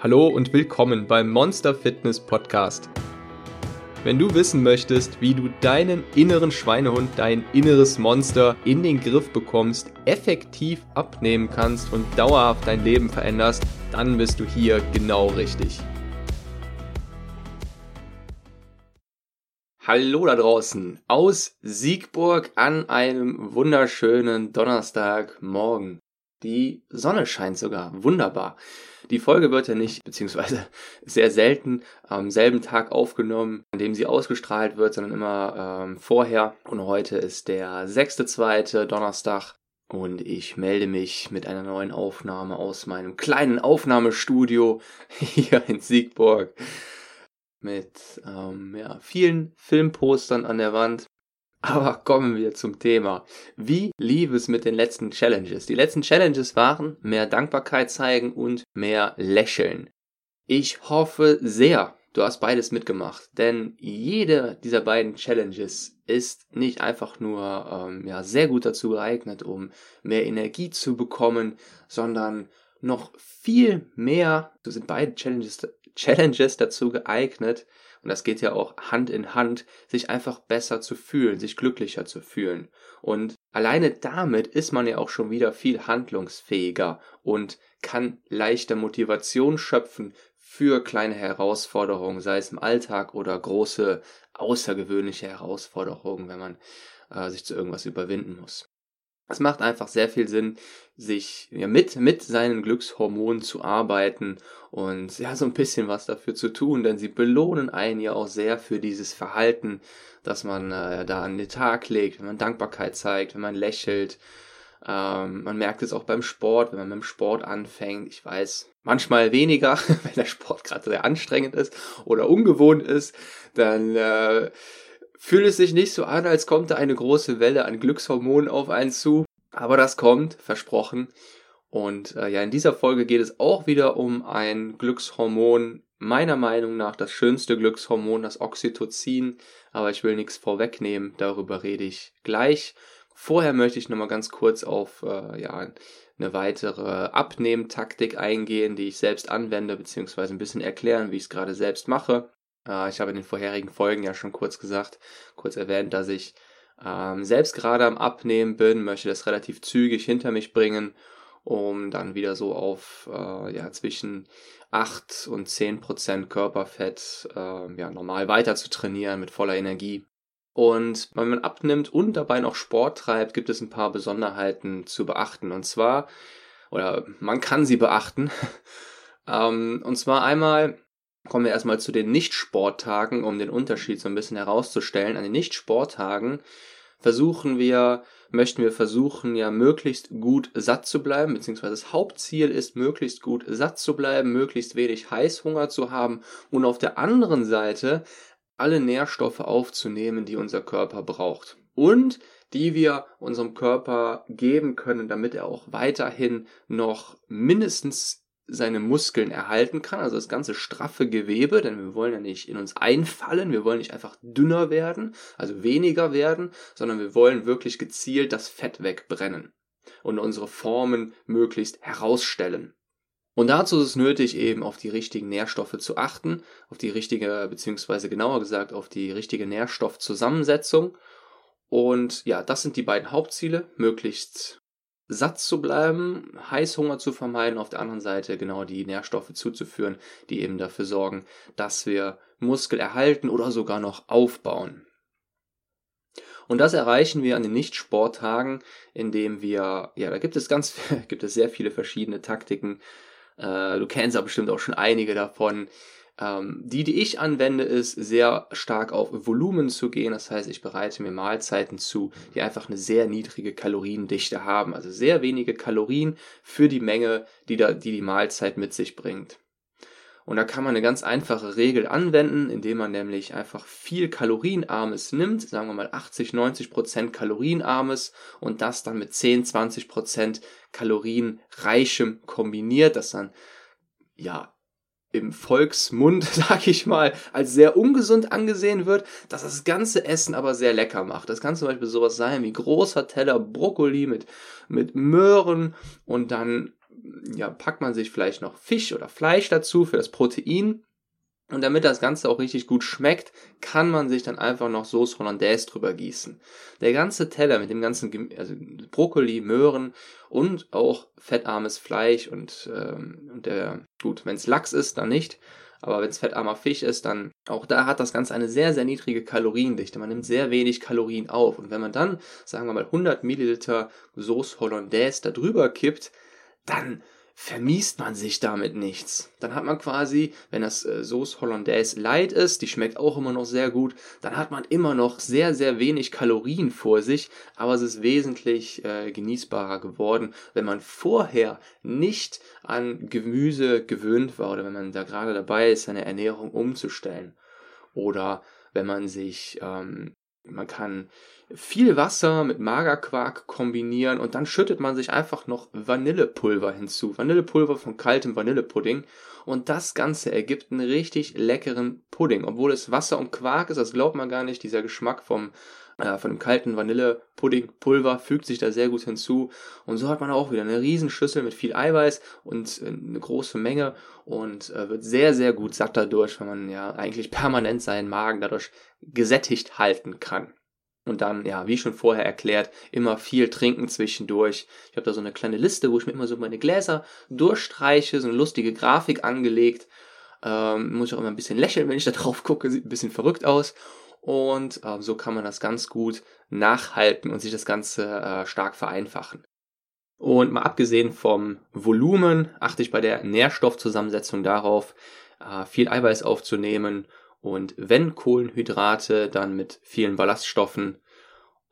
Hallo und willkommen beim Monster Fitness Podcast. Wenn du wissen möchtest, wie du deinen inneren Schweinehund, dein inneres Monster in den Griff bekommst, effektiv abnehmen kannst und dauerhaft dein Leben veränderst, dann bist du hier genau richtig. Hallo da draußen aus Siegburg an einem wunderschönen Donnerstagmorgen. Die Sonne scheint sogar wunderbar. Die Folge wird ja nicht, beziehungsweise sehr selten am selben Tag aufgenommen, an dem sie ausgestrahlt wird, sondern immer ähm, vorher. Und heute ist der sechste, zweite Donnerstag und ich melde mich mit einer neuen Aufnahme aus meinem kleinen Aufnahmestudio hier in Siegburg mit ähm, ja, vielen Filmpostern an der Wand aber kommen wir zum Thema. Wie lief es mit den letzten Challenges? Die letzten Challenges waren mehr Dankbarkeit zeigen und mehr lächeln. Ich hoffe sehr, du hast beides mitgemacht, denn jede dieser beiden Challenges ist nicht einfach nur ähm, ja, sehr gut dazu geeignet, um mehr Energie zu bekommen, sondern noch viel mehr, so sind beide Challenges, Challenges dazu geeignet, und das geht ja auch Hand in Hand, sich einfach besser zu fühlen, sich glücklicher zu fühlen. Und alleine damit ist man ja auch schon wieder viel handlungsfähiger und kann leichter Motivation schöpfen für kleine Herausforderungen, sei es im Alltag oder große außergewöhnliche Herausforderungen, wenn man äh, sich zu irgendwas überwinden muss. Es macht einfach sehr viel Sinn, sich ja, mit, mit seinen Glückshormonen zu arbeiten und ja, so ein bisschen was dafür zu tun, denn sie belohnen einen ja auch sehr für dieses Verhalten, das man äh, da an den Tag legt, wenn man Dankbarkeit zeigt, wenn man lächelt. Ähm, man merkt es auch beim Sport, wenn man beim Sport anfängt. Ich weiß, manchmal weniger, wenn der Sport gerade sehr anstrengend ist oder ungewohnt ist, dann äh, fühlt es sich nicht so an, als kommt da eine große Welle an Glückshormonen auf einen zu. Aber das kommt, versprochen. Und äh, ja, in dieser Folge geht es auch wieder um ein Glückshormon, meiner Meinung nach das schönste Glückshormon, das Oxytocin. Aber ich will nichts vorwegnehmen, darüber rede ich gleich. Vorher möchte ich nochmal ganz kurz auf äh, ja, eine weitere Abnehmtaktik eingehen, die ich selbst anwende, beziehungsweise ein bisschen erklären, wie ich es gerade selbst mache. Äh, ich habe in den vorherigen Folgen ja schon kurz gesagt, kurz erwähnt, dass ich ähm, selbst gerade am Abnehmen bin, möchte das relativ zügig hinter mich bringen, um dann wieder so auf äh, ja, zwischen 8 und 10 Prozent Körperfett äh, ja, normal weiter zu trainieren mit voller Energie. Und wenn man abnimmt und dabei noch Sport treibt, gibt es ein paar Besonderheiten zu beachten. Und zwar, oder man kann sie beachten. ähm, und zwar einmal kommen wir erstmal zu den Nicht-Sporttagen, um den Unterschied so ein bisschen herauszustellen. An den Nicht-Sporttagen versuchen wir, möchten wir versuchen, ja möglichst gut satt zu bleiben, beziehungsweise das Hauptziel ist, möglichst gut satt zu bleiben, möglichst wenig Heißhunger zu haben und auf der anderen Seite alle Nährstoffe aufzunehmen, die unser Körper braucht. Und die wir unserem Körper geben können, damit er auch weiterhin noch mindestens seine Muskeln erhalten kann, also das ganze straffe Gewebe, denn wir wollen ja nicht in uns einfallen, wir wollen nicht einfach dünner werden, also weniger werden, sondern wir wollen wirklich gezielt das Fett wegbrennen und unsere Formen möglichst herausstellen. Und dazu ist es nötig, eben auf die richtigen Nährstoffe zu achten, auf die richtige, beziehungsweise genauer gesagt, auf die richtige Nährstoffzusammensetzung. Und ja, das sind die beiden Hauptziele, möglichst satt zu bleiben, Heißhunger zu vermeiden, auf der anderen Seite genau die Nährstoffe zuzuführen, die eben dafür sorgen, dass wir Muskel erhalten oder sogar noch aufbauen. Und das erreichen wir an den Nicht-Sporttagen, indem wir, ja, da gibt es ganz, gibt es sehr viele verschiedene Taktiken. Äh, du kennst aber bestimmt auch schon einige davon. Ähm, die, die ich anwende, ist sehr stark auf Volumen zu gehen. Das heißt, ich bereite mir Mahlzeiten zu, die einfach eine sehr niedrige Kaloriendichte haben. Also sehr wenige Kalorien für die Menge, die, da, die die Mahlzeit mit sich bringt. Und da kann man eine ganz einfache Regel anwenden, indem man nämlich einfach viel Kalorienarmes nimmt, sagen wir mal 80, 90 Prozent Kalorienarmes und das dann mit 10, 20 Prozent Kalorienreichem kombiniert, das dann ja im Volksmund, sag ich mal, als sehr ungesund angesehen wird, dass das ganze Essen aber sehr lecker macht. Das kann zum Beispiel sowas sein wie großer Teller Brokkoli mit, mit Möhren und dann ja, packt man sich vielleicht noch Fisch oder Fleisch dazu für das Protein. Und damit das Ganze auch richtig gut schmeckt, kann man sich dann einfach noch Sauce Hollandaise drüber gießen. Der ganze Teller mit dem ganzen, also Brokkoli, Möhren und auch fettarmes Fleisch und, ähm, und der, gut, wenn es Lachs ist, dann nicht. Aber wenn es fettarmer Fisch ist, dann auch da hat das Ganze eine sehr, sehr niedrige Kaloriendichte. Man nimmt sehr wenig Kalorien auf. Und wenn man dann, sagen wir mal, 100 Milliliter Sauce Hollandaise da drüber kippt, dann vermiest man sich damit nichts. Dann hat man quasi, wenn das äh, Sauce Hollandaise Light ist, die schmeckt auch immer noch sehr gut, dann hat man immer noch sehr, sehr wenig Kalorien vor sich, aber es ist wesentlich äh, genießbarer geworden, wenn man vorher nicht an Gemüse gewöhnt war oder wenn man da gerade dabei ist, seine Ernährung umzustellen. Oder wenn man sich ähm, man kann viel Wasser mit Magerquark kombinieren und dann schüttet man sich einfach noch Vanillepulver hinzu. Vanillepulver von kaltem Vanillepudding. Und das Ganze ergibt einen richtig leckeren Pudding. Obwohl es Wasser und Quark ist, das glaubt man gar nicht. Dieser Geschmack vom, von dem kalten Vanillepuddingpulver fügt sich da sehr gut hinzu. Und so hat man auch wieder eine riesen Schüssel mit viel Eiweiß und äh, eine große Menge und äh, wird sehr, sehr gut satt dadurch, weil man ja eigentlich permanent seinen Magen dadurch gesättigt halten kann. Und dann, ja, wie schon vorher erklärt, immer viel trinken zwischendurch. Ich habe da so eine kleine Liste, wo ich mir immer so meine Gläser durchstreiche, so eine lustige Grafik angelegt. Ähm, muss ich auch immer ein bisschen lächeln, wenn ich da drauf gucke, sieht ein bisschen verrückt aus. Und äh, so kann man das ganz gut nachhalten und sich das Ganze äh, stark vereinfachen. Und mal abgesehen vom Volumen achte ich bei der Nährstoffzusammensetzung darauf, äh, viel Eiweiß aufzunehmen und wenn Kohlenhydrate, dann mit vielen Ballaststoffen.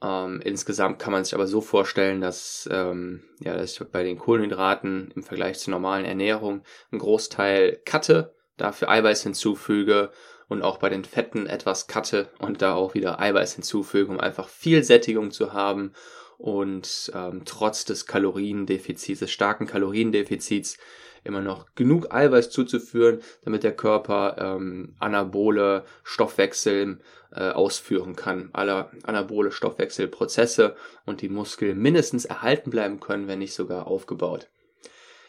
Ähm, insgesamt kann man sich aber so vorstellen, dass, ähm, ja, dass ich bei den Kohlenhydraten im Vergleich zur normalen Ernährung einen Großteil cutte, dafür Eiweiß hinzufüge und auch bei den Fetten etwas cutte und da auch wieder Eiweiß hinzufüge, um einfach viel Sättigung zu haben und ähm, trotz des Kaloriendefizits, des starken Kaloriendefizits, immer noch genug Eiweiß zuzuführen, damit der Körper ähm, anabole Stoffwechsel äh, ausführen kann, alle anabole Stoffwechselprozesse und die Muskeln mindestens erhalten bleiben können, wenn nicht sogar aufgebaut.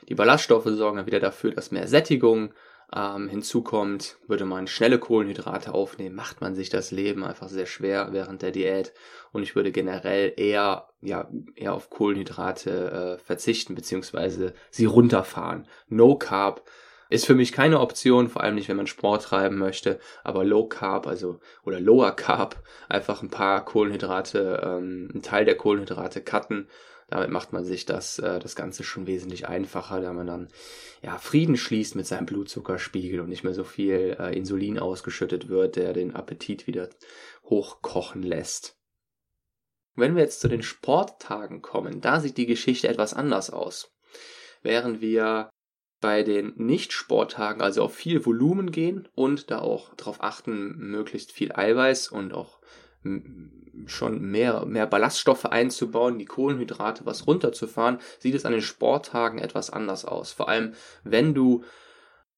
Die Ballaststoffe sorgen dann wieder dafür, dass mehr Sättigung ähm, hinzukommt, würde man schnelle Kohlenhydrate aufnehmen, macht man sich das Leben einfach sehr schwer während der Diät. Und ich würde generell eher, ja, eher auf Kohlenhydrate äh, verzichten, beziehungsweise sie runterfahren. No Carb ist für mich keine Option, vor allem nicht, wenn man Sport treiben möchte, aber Low Carb, also oder Lower Carb, einfach ein paar Kohlenhydrate, ähm, einen Teil der Kohlenhydrate cutten damit macht man sich das, äh, das Ganze schon wesentlich einfacher, da man dann ja, Frieden schließt mit seinem Blutzuckerspiegel und nicht mehr so viel äh, Insulin ausgeschüttet wird, der den Appetit wieder hochkochen lässt. Wenn wir jetzt zu den Sporttagen kommen, da sieht die Geschichte etwas anders aus. Während wir bei den Nicht-Sporttagen also auf viel Volumen gehen und da auch darauf achten, möglichst viel Eiweiß und auch schon mehr, mehr Ballaststoffe einzubauen, die Kohlenhydrate was runterzufahren, sieht es an den Sporttagen etwas anders aus. Vor allem, wenn du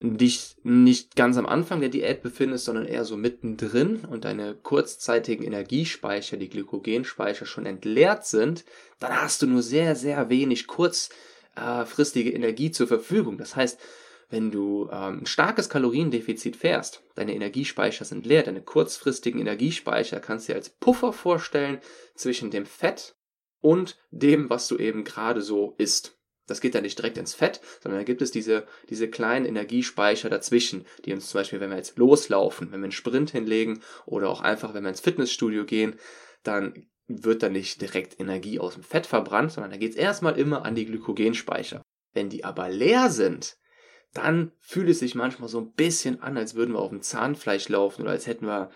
dich nicht ganz am Anfang der Diät befindest, sondern eher so mittendrin und deine kurzzeitigen Energiespeicher, die Glykogenspeicher schon entleert sind, dann hast du nur sehr, sehr wenig kurzfristige Energie zur Verfügung. Das heißt, wenn du ähm, ein starkes Kaloriendefizit fährst, deine Energiespeicher sind leer, deine kurzfristigen Energiespeicher kannst du dir als Puffer vorstellen zwischen dem Fett und dem, was du eben gerade so isst. Das geht dann nicht direkt ins Fett, sondern da gibt es diese, diese kleinen Energiespeicher dazwischen, die uns zum Beispiel, wenn wir jetzt loslaufen, wenn wir einen Sprint hinlegen oder auch einfach, wenn wir ins Fitnessstudio gehen, dann wird da nicht direkt Energie aus dem Fett verbrannt, sondern da geht es erstmal immer an die Glykogenspeicher. Wenn die aber leer sind, dann fühlt es sich manchmal so ein bisschen an, als würden wir auf dem Zahnfleisch laufen oder als hätten wir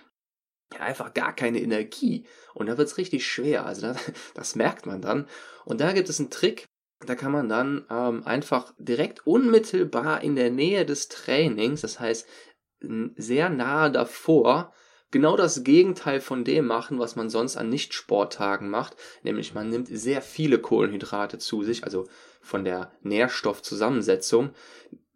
einfach gar keine Energie. Und da wird es richtig schwer. Also das, das, merkt man dann. Und da gibt es einen Trick, da kann man dann ähm, einfach direkt unmittelbar in der Nähe des Trainings, das heißt sehr nahe davor, genau das Gegenteil von dem machen, was man sonst an Nicht-Sporttagen macht, nämlich man nimmt sehr viele Kohlenhydrate zu sich, also von der Nährstoffzusammensetzung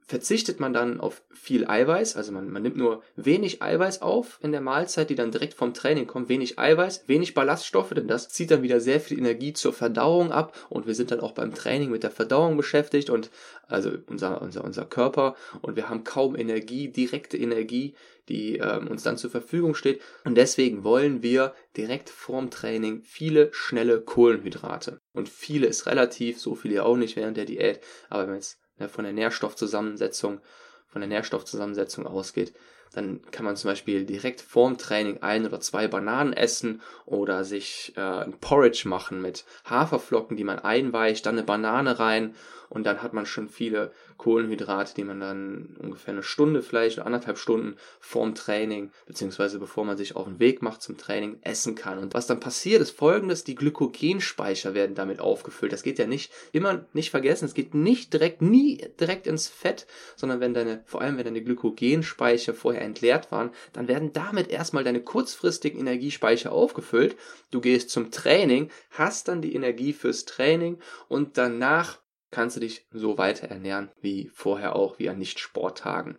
verzichtet man dann auf viel Eiweiß, also man, man nimmt nur wenig Eiweiß auf in der Mahlzeit, die dann direkt vom Training kommt, wenig Eiweiß, wenig Ballaststoffe, denn das zieht dann wieder sehr viel Energie zur Verdauung ab. Und wir sind dann auch beim Training mit der Verdauung beschäftigt und also unser, unser, unser Körper. Und wir haben kaum Energie, direkte Energie, die ähm, uns dann zur Verfügung steht. Und deswegen wollen wir direkt vorm Training viele schnelle Kohlenhydrate. Und viele ist relativ, so viele auch nicht während der Diät, aber wenn wir jetzt ne, von der Nährstoffzusammensetzung, von der Nährstoffzusammensetzung ausgeht, dann kann man zum Beispiel direkt vorm Training ein oder zwei Bananen essen oder sich äh, ein Porridge machen mit Haferflocken, die man einweicht, dann eine Banane rein und dann hat man schon viele Kohlenhydrate, die man dann ungefähr eine Stunde vielleicht anderthalb Stunden vorm Training, beziehungsweise bevor man sich auf den Weg macht zum Training, essen kann. Und was dann passiert, ist folgendes, die Glykogenspeicher werden damit aufgefüllt. Das geht ja nicht, immer nicht vergessen, es geht nicht direkt, nie direkt ins Fett, sondern wenn deine, vor allem wenn deine Glykogenspeicher vorher entleert waren, dann werden damit erstmal deine kurzfristigen Energiespeicher aufgefüllt. Du gehst zum Training, hast dann die Energie fürs Training und danach kannst du dich so weiter ernähren wie vorher auch, wie an Nicht-Sporttagen.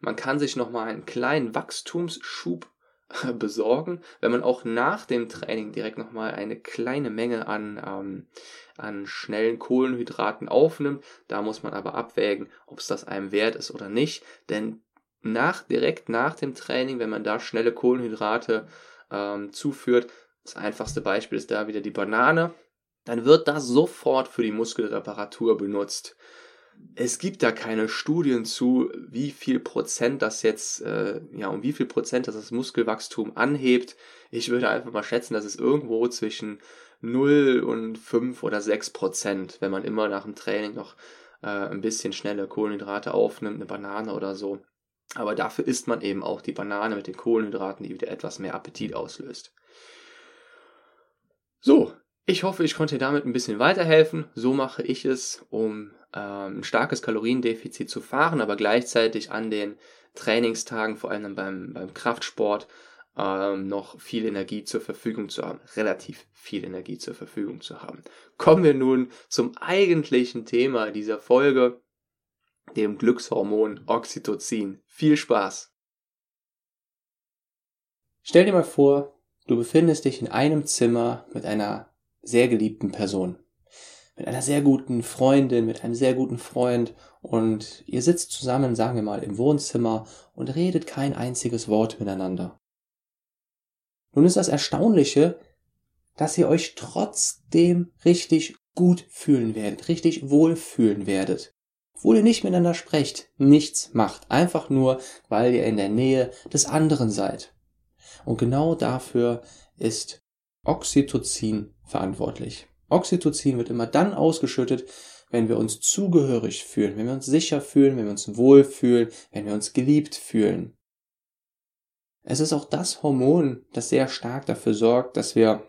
Man kann sich nochmal einen kleinen Wachstumsschub besorgen, wenn man auch nach dem Training direkt nochmal eine kleine Menge an, ähm, an schnellen Kohlenhydraten aufnimmt. Da muss man aber abwägen, ob es das einem wert ist oder nicht. Denn nach, direkt nach dem Training, wenn man da schnelle Kohlenhydrate ähm, zuführt, das einfachste Beispiel ist da wieder die Banane dann wird das sofort für die Muskelreparatur benutzt. Es gibt da keine Studien zu, wie viel Prozent das jetzt, äh, ja, um wie viel Prozent das das Muskelwachstum anhebt. Ich würde einfach mal schätzen, dass es irgendwo zwischen 0 und 5 oder 6 Prozent, wenn man immer nach dem Training noch äh, ein bisschen schnelle Kohlenhydrate aufnimmt, eine Banane oder so. Aber dafür isst man eben auch die Banane mit den Kohlenhydraten, die wieder etwas mehr Appetit auslöst. So, ich hoffe, ich konnte dir damit ein bisschen weiterhelfen. So mache ich es, um ähm, ein starkes Kaloriendefizit zu fahren, aber gleichzeitig an den Trainingstagen, vor allem beim, beim Kraftsport, ähm, noch viel Energie zur Verfügung zu haben, relativ viel Energie zur Verfügung zu haben. Kommen wir nun zum eigentlichen Thema dieser Folge, dem Glückshormon Oxytocin. Viel Spaß! Stell dir mal vor, du befindest dich in einem Zimmer mit einer sehr geliebten Person. Mit einer sehr guten Freundin, mit einem sehr guten Freund und ihr sitzt zusammen, sagen wir mal, im Wohnzimmer und redet kein einziges Wort miteinander. Nun ist das Erstaunliche, dass ihr euch trotzdem richtig gut fühlen werdet, richtig wohl fühlen werdet. Obwohl ihr nicht miteinander sprecht, nichts macht, einfach nur, weil ihr in der Nähe des anderen seid. Und genau dafür ist Oxytocin verantwortlich. Oxytocin wird immer dann ausgeschüttet, wenn wir uns zugehörig fühlen, wenn wir uns sicher fühlen, wenn wir uns wohl fühlen, wenn wir uns geliebt fühlen. Es ist auch das Hormon, das sehr stark dafür sorgt, dass wir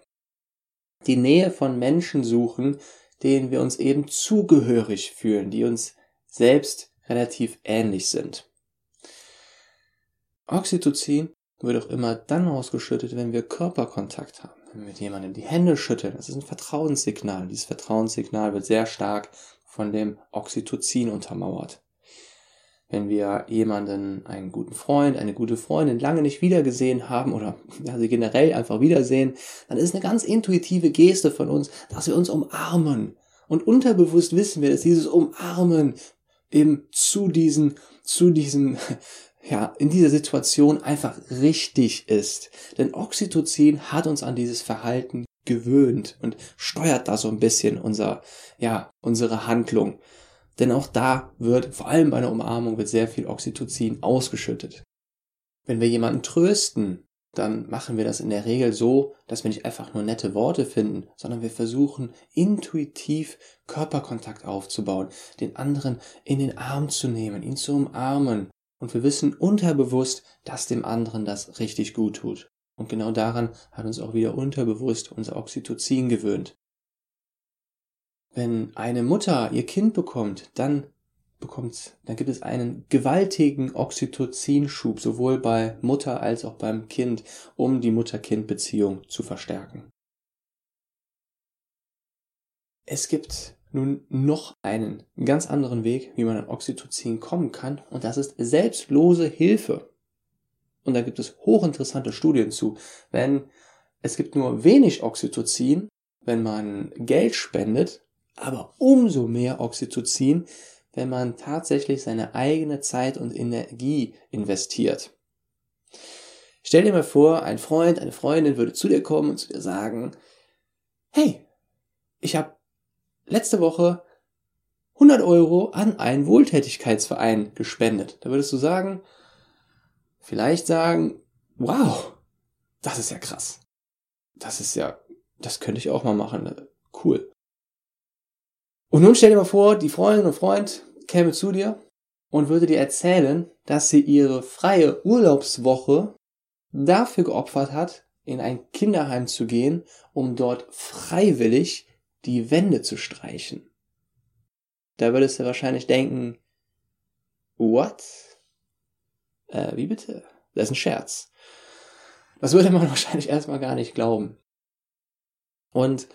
die Nähe von Menschen suchen, denen wir uns eben zugehörig fühlen, die uns selbst relativ ähnlich sind. Oxytocin wird auch immer dann ausgeschüttet, wenn wir Körperkontakt haben mit jemandem die Hände schütteln. Das ist ein Vertrauenssignal. Dieses Vertrauenssignal wird sehr stark von dem Oxytocin untermauert. Wenn wir jemanden, einen guten Freund, eine gute Freundin lange nicht wiedergesehen haben oder ja, sie generell einfach wiedersehen, dann ist eine ganz intuitive Geste von uns, dass wir uns umarmen. Und unterbewusst wissen wir, dass dieses Umarmen eben zu diesem, zu diesem ja, in dieser Situation einfach richtig ist. Denn Oxytocin hat uns an dieses Verhalten gewöhnt und steuert da so ein bisschen unser, ja, unsere Handlung. Denn auch da wird, vor allem bei einer Umarmung, wird sehr viel Oxytocin ausgeschüttet. Wenn wir jemanden trösten, dann machen wir das in der Regel so, dass wir nicht einfach nur nette Worte finden, sondern wir versuchen intuitiv Körperkontakt aufzubauen, den anderen in den Arm zu nehmen, ihn zu umarmen und wir wissen unterbewusst, dass dem anderen das richtig gut tut. Und genau daran hat uns auch wieder unterbewusst unser Oxytocin gewöhnt. Wenn eine Mutter ihr Kind bekommt, dann bekommt, dann gibt es einen gewaltigen Oxytocinschub, sowohl bei Mutter als auch beim Kind, um die Mutter-Kind-Beziehung zu verstärken. Es gibt nun noch einen ganz anderen Weg, wie man an Oxytocin kommen kann, und das ist selbstlose Hilfe. Und da gibt es hochinteressante Studien zu. Wenn es gibt nur wenig Oxytocin, wenn man Geld spendet, aber umso mehr Oxytocin, wenn man tatsächlich seine eigene Zeit und Energie investiert. Stell dir mal vor, ein Freund, eine Freundin würde zu dir kommen und zu dir sagen, hey, ich habe letzte Woche 100 Euro an einen Wohltätigkeitsverein gespendet. Da würdest du sagen, vielleicht sagen, wow, das ist ja krass. Das ist ja, das könnte ich auch mal machen. Cool. Und nun stell dir mal vor, die Freundin und Freund käme zu dir und würde dir erzählen, dass sie ihre freie Urlaubswoche dafür geopfert hat, in ein Kinderheim zu gehen, um dort freiwillig die Wände zu streichen. Da würdest du wahrscheinlich denken, what? Äh, wie bitte? Das ist ein Scherz. Das würde man wahrscheinlich erstmal gar nicht glauben. Und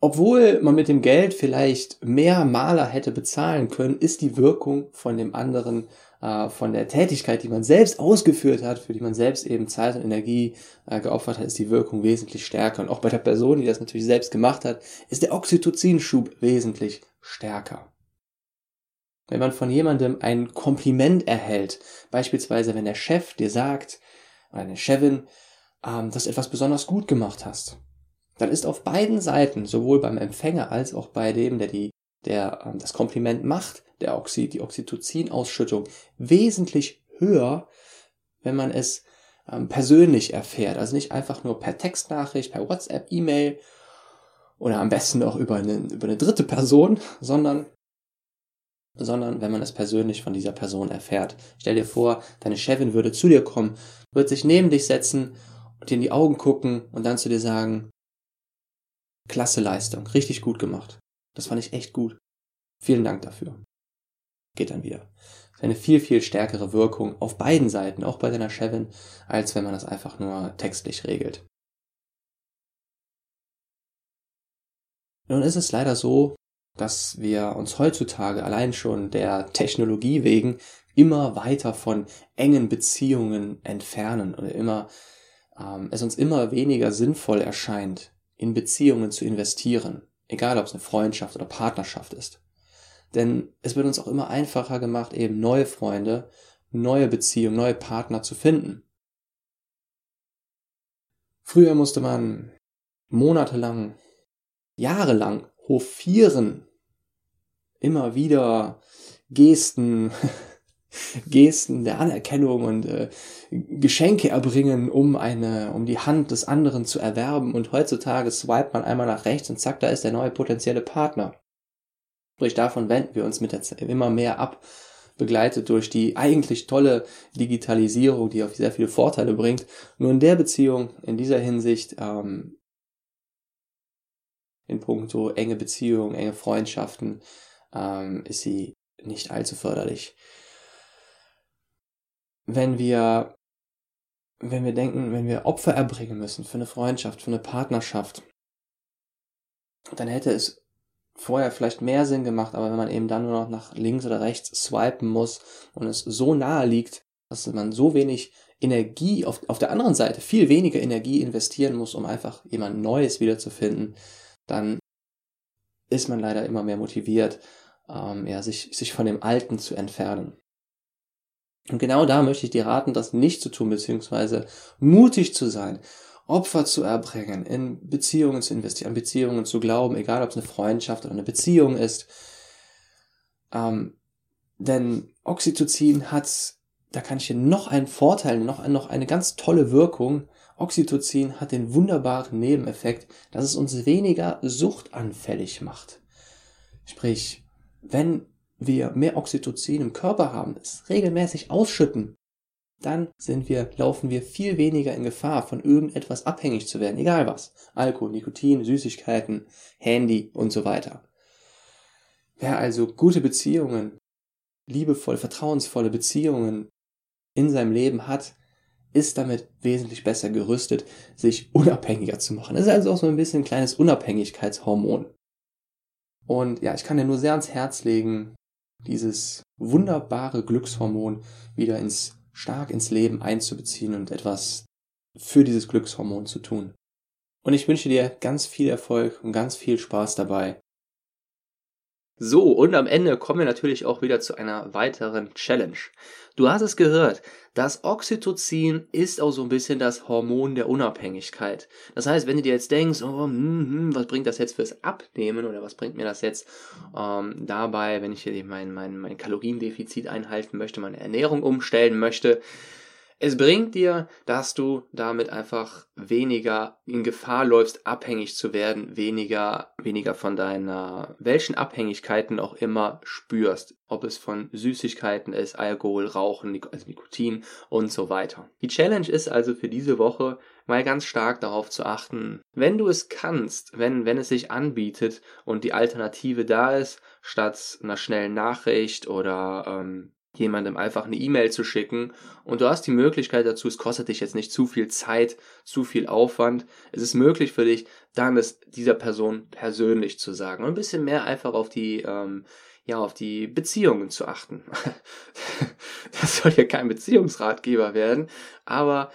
obwohl man mit dem Geld vielleicht mehr Maler hätte bezahlen können, ist die Wirkung von dem anderen, äh, von der Tätigkeit, die man selbst ausgeführt hat, für die man selbst eben Zeit und Energie äh, geopfert hat, ist die Wirkung wesentlich stärker. Und auch bei der Person, die das natürlich selbst gemacht hat, ist der Oxytocinschub wesentlich stärker. Wenn man von jemandem ein Kompliment erhält, beispielsweise wenn der Chef dir sagt, oder eine Chefin, ähm, dass du etwas besonders gut gemacht hast, dann ist auf beiden Seiten, sowohl beim Empfänger als auch bei dem, der die, der ähm, das Kompliment macht, der Oxy, die Oxytocin-Ausschüttung wesentlich höher, wenn man es ähm, persönlich erfährt. Also nicht einfach nur per Textnachricht, per WhatsApp, E-Mail oder am besten auch über eine, über eine dritte Person, sondern sondern wenn man es persönlich von dieser Person erfährt. Stell dir vor, deine Chefin würde zu dir kommen, wird sich neben dich setzen und dir in die Augen gucken und dann zu dir sagen, Klasse Leistung, richtig gut gemacht. Das fand ich echt gut. Vielen Dank dafür. Geht dann wieder. Eine viel, viel stärkere Wirkung auf beiden Seiten, auch bei deiner Chefin, als wenn man das einfach nur textlich regelt. Nun ist es leider so, dass wir uns heutzutage allein schon der Technologie wegen immer weiter von engen Beziehungen entfernen oder immer ähm, es uns immer weniger sinnvoll erscheint, in Beziehungen zu investieren, egal ob es eine Freundschaft oder Partnerschaft ist. Denn es wird uns auch immer einfacher gemacht, eben neue Freunde, neue Beziehungen, neue Partner zu finden. Früher musste man monatelang, jahrelang hofieren, immer wieder Gesten, Gesten der Anerkennung und äh, Geschenke erbringen, um eine, um die Hand des anderen zu erwerben. Und heutzutage swipet man einmal nach rechts und zack, da ist der neue potenzielle Partner. Sprich, davon wenden wir uns mit der Zeit immer mehr ab, begleitet durch die eigentlich tolle Digitalisierung, die auch sehr viele Vorteile bringt. Nur in der Beziehung, in dieser Hinsicht, ähm, in puncto enge Beziehungen, enge Freundschaften, ähm, ist sie nicht allzu förderlich wenn wir, wenn wir denken, wenn wir Opfer erbringen müssen für eine Freundschaft, für eine Partnerschaft, dann hätte es vorher vielleicht mehr Sinn gemacht, aber wenn man eben dann nur noch nach links oder rechts swipen muss und es so nahe liegt, dass man so wenig Energie auf, auf der anderen Seite viel weniger Energie investieren muss, um einfach jemand Neues wiederzufinden, dann ist man leider immer mehr motiviert, ähm, ja, sich, sich von dem Alten zu entfernen. Und genau da möchte ich dir raten, das nicht zu tun, beziehungsweise mutig zu sein, Opfer zu erbringen, in Beziehungen zu investieren, an Beziehungen zu glauben, egal ob es eine Freundschaft oder eine Beziehung ist. Ähm, denn Oxytocin hat, da kann ich dir noch einen Vorteil, noch, noch eine ganz tolle Wirkung. Oxytocin hat den wunderbaren Nebeneffekt, dass es uns weniger suchtanfällig macht. Sprich, wenn wir mehr Oxytocin im Körper haben, es regelmäßig ausschütten, dann sind wir, laufen wir viel weniger in Gefahr, von irgendetwas abhängig zu werden, egal was. Alkohol, Nikotin, Süßigkeiten, Handy und so weiter. Wer also gute Beziehungen, liebevoll, vertrauensvolle Beziehungen in seinem Leben hat, ist damit wesentlich besser gerüstet, sich unabhängiger zu machen. Das ist also auch so ein bisschen ein kleines Unabhängigkeitshormon. Und ja, ich kann dir nur sehr ans Herz legen, dieses wunderbare Glückshormon wieder ins stark ins Leben einzubeziehen und etwas für dieses Glückshormon zu tun. Und ich wünsche dir ganz viel Erfolg und ganz viel Spaß dabei. So, und am Ende kommen wir natürlich auch wieder zu einer weiteren Challenge. Du hast es gehört, das Oxytocin ist auch so ein bisschen das Hormon der Unabhängigkeit. Das heißt, wenn du dir jetzt denkst, oh, hm, hm, was bringt das jetzt fürs Abnehmen oder was bringt mir das jetzt ähm, dabei, wenn ich hier mein, mein, mein Kaloriendefizit einhalten möchte, meine Ernährung umstellen möchte, es bringt dir, dass du damit einfach weniger in Gefahr läufst, abhängig zu werden, weniger, weniger von deiner, welchen Abhängigkeiten auch immer spürst. Ob es von Süßigkeiten ist, Alkohol, Rauchen, also Nikotin und so weiter. Die Challenge ist also für diese Woche mal ganz stark darauf zu achten, wenn du es kannst, wenn, wenn es sich anbietet und die Alternative da ist, statt einer schnellen Nachricht oder ähm, jemandem einfach eine E-Mail zu schicken und du hast die Möglichkeit dazu, es kostet dich jetzt nicht zu viel Zeit, zu viel Aufwand. Es ist möglich für dich, dann es dieser Person persönlich zu sagen und ein bisschen mehr einfach auf die, ähm, ja, auf die Beziehungen zu achten. das soll ja kein Beziehungsratgeber werden, aber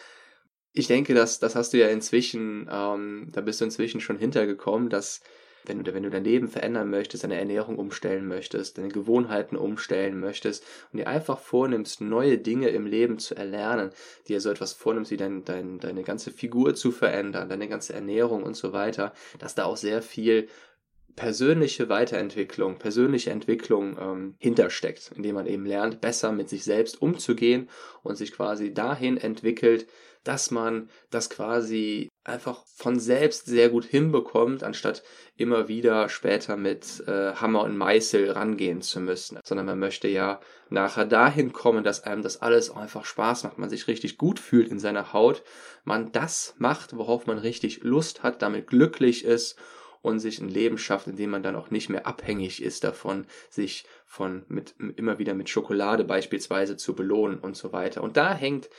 ich denke, dass das hast du ja inzwischen, ähm, da bist du inzwischen schon hintergekommen, dass wenn du, wenn du dein Leben verändern möchtest, deine Ernährung umstellen möchtest, deine Gewohnheiten umstellen möchtest und dir einfach vornimmst, neue Dinge im Leben zu erlernen, dir so etwas vornimmst, wie dein, dein, deine ganze Figur zu verändern, deine ganze Ernährung und so weiter, dass da auch sehr viel persönliche Weiterentwicklung, persönliche Entwicklung ähm, hintersteckt, indem man eben lernt, besser mit sich selbst umzugehen und sich quasi dahin entwickelt, dass man das quasi einfach von selbst sehr gut hinbekommt, anstatt immer wieder später mit äh, Hammer und Meißel rangehen zu müssen. Sondern man möchte ja nachher dahin kommen, dass einem das alles einfach Spaß macht, man sich richtig gut fühlt in seiner Haut, man das macht, worauf man richtig Lust hat, damit glücklich ist und sich ein Leben schafft, in dem man dann auch nicht mehr abhängig ist davon, sich von mit immer wieder mit Schokolade beispielsweise zu belohnen und so weiter. Und da hängt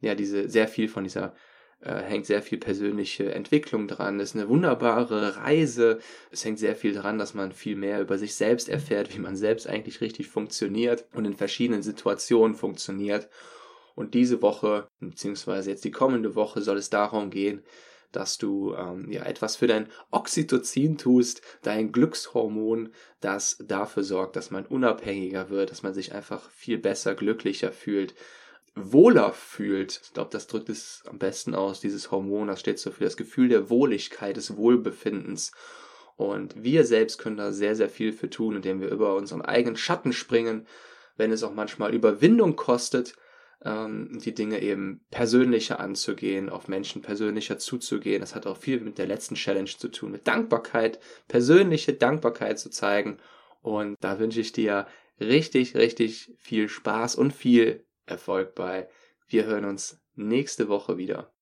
ja diese sehr viel von dieser äh, hängt sehr viel persönliche Entwicklung dran. Es ist eine wunderbare Reise. Es hängt sehr viel dran, dass man viel mehr über sich selbst erfährt, wie man selbst eigentlich richtig funktioniert und in verschiedenen Situationen funktioniert. Und diese Woche, beziehungsweise jetzt die kommende Woche, soll es darum gehen, dass du ähm, ja etwas für dein Oxytocin tust, dein Glückshormon, das dafür sorgt, dass man unabhängiger wird, dass man sich einfach viel besser, glücklicher fühlt, wohler fühlt. Ich glaube, das drückt es am besten aus, dieses Hormon, das steht so für das Gefühl der Wohligkeit, des Wohlbefindens. Und wir selbst können da sehr, sehr viel für tun, indem wir über unseren eigenen Schatten springen, wenn es auch manchmal Überwindung kostet, ähm, die Dinge eben persönlicher anzugehen, auf Menschen persönlicher zuzugehen. Das hat auch viel mit der letzten Challenge zu tun, mit Dankbarkeit, persönliche Dankbarkeit zu zeigen. Und da wünsche ich dir richtig, richtig viel Spaß und viel Erfolg bei. Wir hören uns nächste Woche wieder.